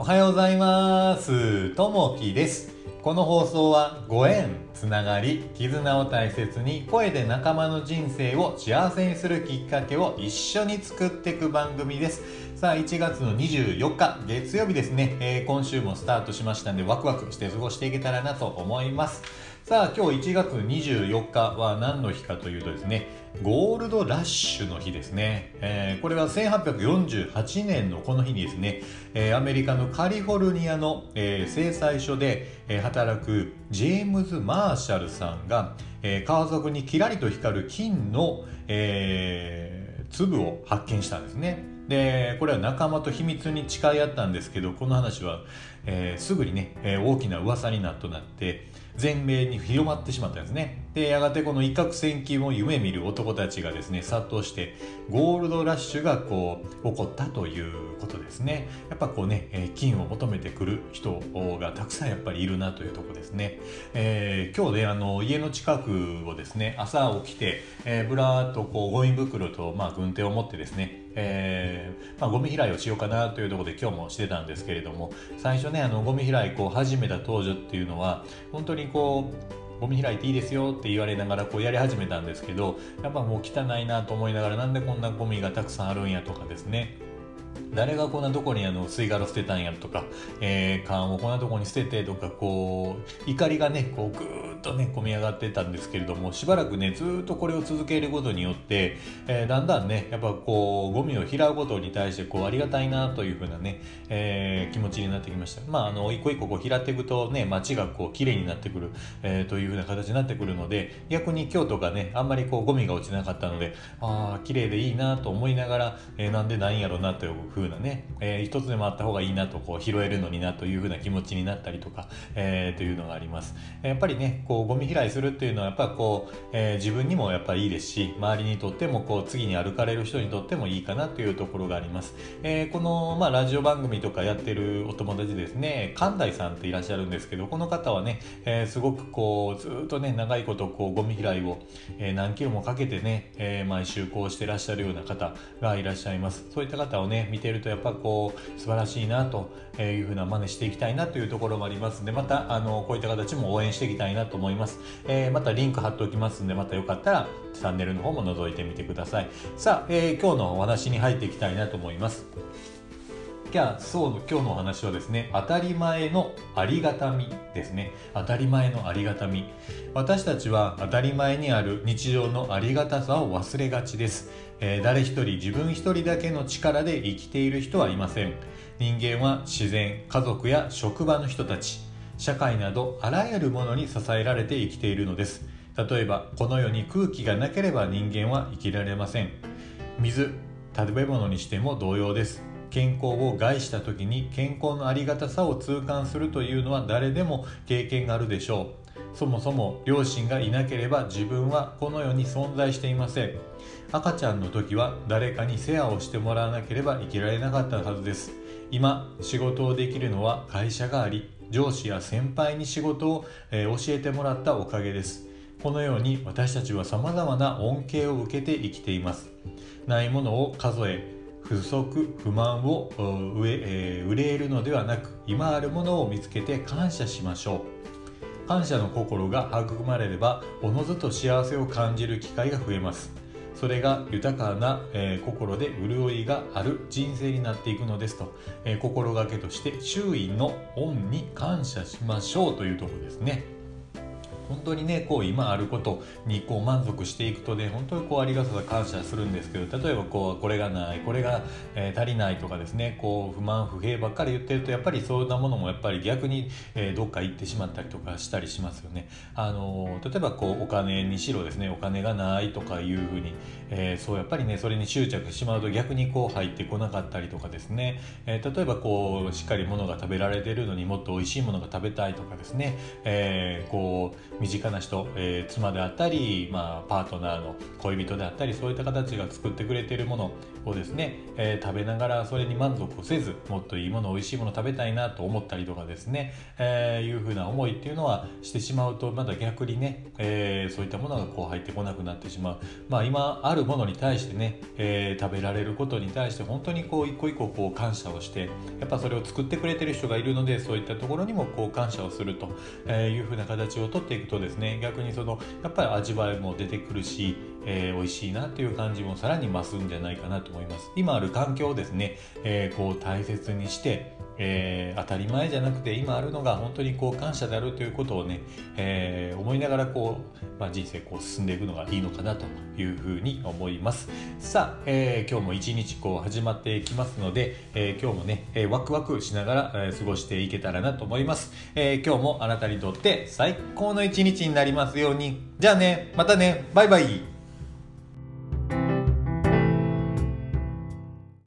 おはようございます。ともきです。この放送はご縁つながり絆を大切に声で仲間の人生を幸せにするきっかけを一緒に作っていく番組です。さあ1月の24日月曜日ですね、えー、今週もスタートしましたんでワクワクして過ごしていけたらなと思います。さあ今日1月24日は何の日かというとですねゴールドラッシュの日ですね、えー、これは1848年のこの日にですね、えー、アメリカのカリフォルニアの、えー、製材所で、え、働くジェームズ・マーシャルさんが、え、川底にキラリと光る金の、え、粒を発見したんですね。でこれは仲間と秘密に誓い合ったんですけどこの話は、えー、すぐにね、えー、大きな噂になっとなって全米に広まってしまったんですね。でやがてこの一攫千金を夢見る男たちがですね殺到してゴールドラッシュがこう起こったということですね。やっぱこうね、え金を求めてくる人がたくさんやっぱりいるなというとこですね、えー、今日ねあの家の近くをですね朝起きて、えー、ぶらーっとこうゴミ袋と、まあ、軍手を持ってですねえー、まあ、ゴミ拾いをしようかなというところで今日もしてたんですけれども最初ねあのゴミ拾いこう始めた当時っていうのは本当にこうゴミ開いていいですよって言われながらこうやり始めたんですけどやっぱもう汚いなと思いながらなんでこんなゴミがたくさんあるんやとかですね。誰がこんなとこにあの吸い殻捨てたんやとか、えー、缶をこんなとこに捨ててとかこう怒りがねこうぐーっとね込み上がってたんですけれどもしばらくねずっとこれを続けることによって、えー、だんだんねやっぱこうゴミを拾うことに対してこうありがたいなというふうなね、えー、気持ちになってきました。まああの一個一個こう拾っていくとね街がこう綺麗になってくる、えー、というふうな形になってくるので逆に京都がねあんまりこうゴミが落ちなかったのでああ綺麗でいいなと思いながら、えー、なんでないんやろうなというふうなね、えー、一つでもあった方がいいなとこう拾えるのになというふうな気持ちになったりとか、えー、というのがあります。やっぱりねこうゴミ拾いするっていうのはやっぱこう、えー、自分にもやっぱりいいですし周りにとってもこう次に歩かれる人にとってもいいかなというところがあります、えー、この、まあ、ラジオ番組とかやってるお友達ですね神田さんっていらっしゃるんですけどこの方はね、えー、すごくこうずっとね長いことこうゴミ拾いを、えー、何キロもかけてね、えー、毎週こうしてらっしゃるような方がいらっしゃいます。そういった方をね見てるとやっぱこう素晴らしいなというふうな真似していきたいなというところもありますのでまたあのこういった形も応援していきたいなと思います、えー、またリンク貼っておきますんでまたよかったらチャンネルの方も覗いてみてください。さあ、えー、今日のお話に入っていきたいなと思います。じゃあそう今日のお話はですね当たり前のありがたみですね。当たり前のありがたみ。私たちは当たり前にある日常のありがたさを忘れがちです、えー、誰一人自分一人だけの力で生きている人はいません。人間は自然家族や職場の人たち社会などあらゆるものに支えられて生きているのです。例えばこの世に空気がなければ人間は生きられません。水食べ物にしても同様です。健康を害した時に健康のありがたさを痛感するというのは誰でも経験があるでしょう。そもそも両親がいなければ自分はこの世に存在していません。赤ちゃんの時は誰かに世話をしてもらわなければ生きられなかったはずです。今仕事をできるのは会社があり上司や先輩に仕事を、え教えてもらったおかげです。このように私たちは様々な恩恵を受けて生きています。ないものを数え不足不満を憂えるのではなく今あるものを見つけて感謝しましょう。感謝の心が育まれればおのずと幸せを感じる機会が増えます。それが豊かな、え、心で潤いがある人生になっていくのですと、え、心がけとして周囲の恩に感謝しましょうというところですね。本当にねこう今あることにこう満足していくとね本当にこうありがたさ感謝するんですけど例えばこうこれがないこれが、えー、足りないとかですねこう不満不平ばっかり言ってるとやっぱりそんなものもやっぱり逆に、えー、どっか行ってしまったりとかしたりしますよね。あの例えばこうお金にしろですねお金がないとかいうふうに、えー、そうやっぱりねそれに執着してしまうと逆にこう入ってこなかったりとかですね、え例えばこうしっかりものが食べられてるのにもっと美味しいものが食べたいとかですね、えこう身近な人、えー、妻であったり、まあ、パートナーの恋人であったりそういった形が作ってくれているものをですね、えー、食べながらそれに満足をせずもっといいもの美味しいもの食べたいなと思ったりとかですね、えー、いうふうな思いっていうのはしてしまうとまだ逆にね、えー、そういったものがこう入ってこなくなってしまう。まあ今あるものに対してね、えー、食べられることに対して本当にこう一個一個こう感謝をしてやっぱそれを作ってくれてる人がいるのでそういったところにもこう感謝をするというふうな形をとっていくとですね逆にそのやっぱり味わいも出てくるしえー、美味しいなっていう感じもさらに増すんじゃないかなと思います。今ある環境をですね、えー、こう大切にしてえー、当たり前じゃなくて今あるのが本当にこう感謝であるということをね、えー、思いながらこう、まあ、人生こう進んでいくのがいいのかなというふうに思います。さあ、えー、今日も一日こう始まっていきますので、え今日もね、えワクワクしながら、え過ごしていけたらなと思います、え今日もあなたにとって最高の一日になりますように。じゃあねまたねバイバイ。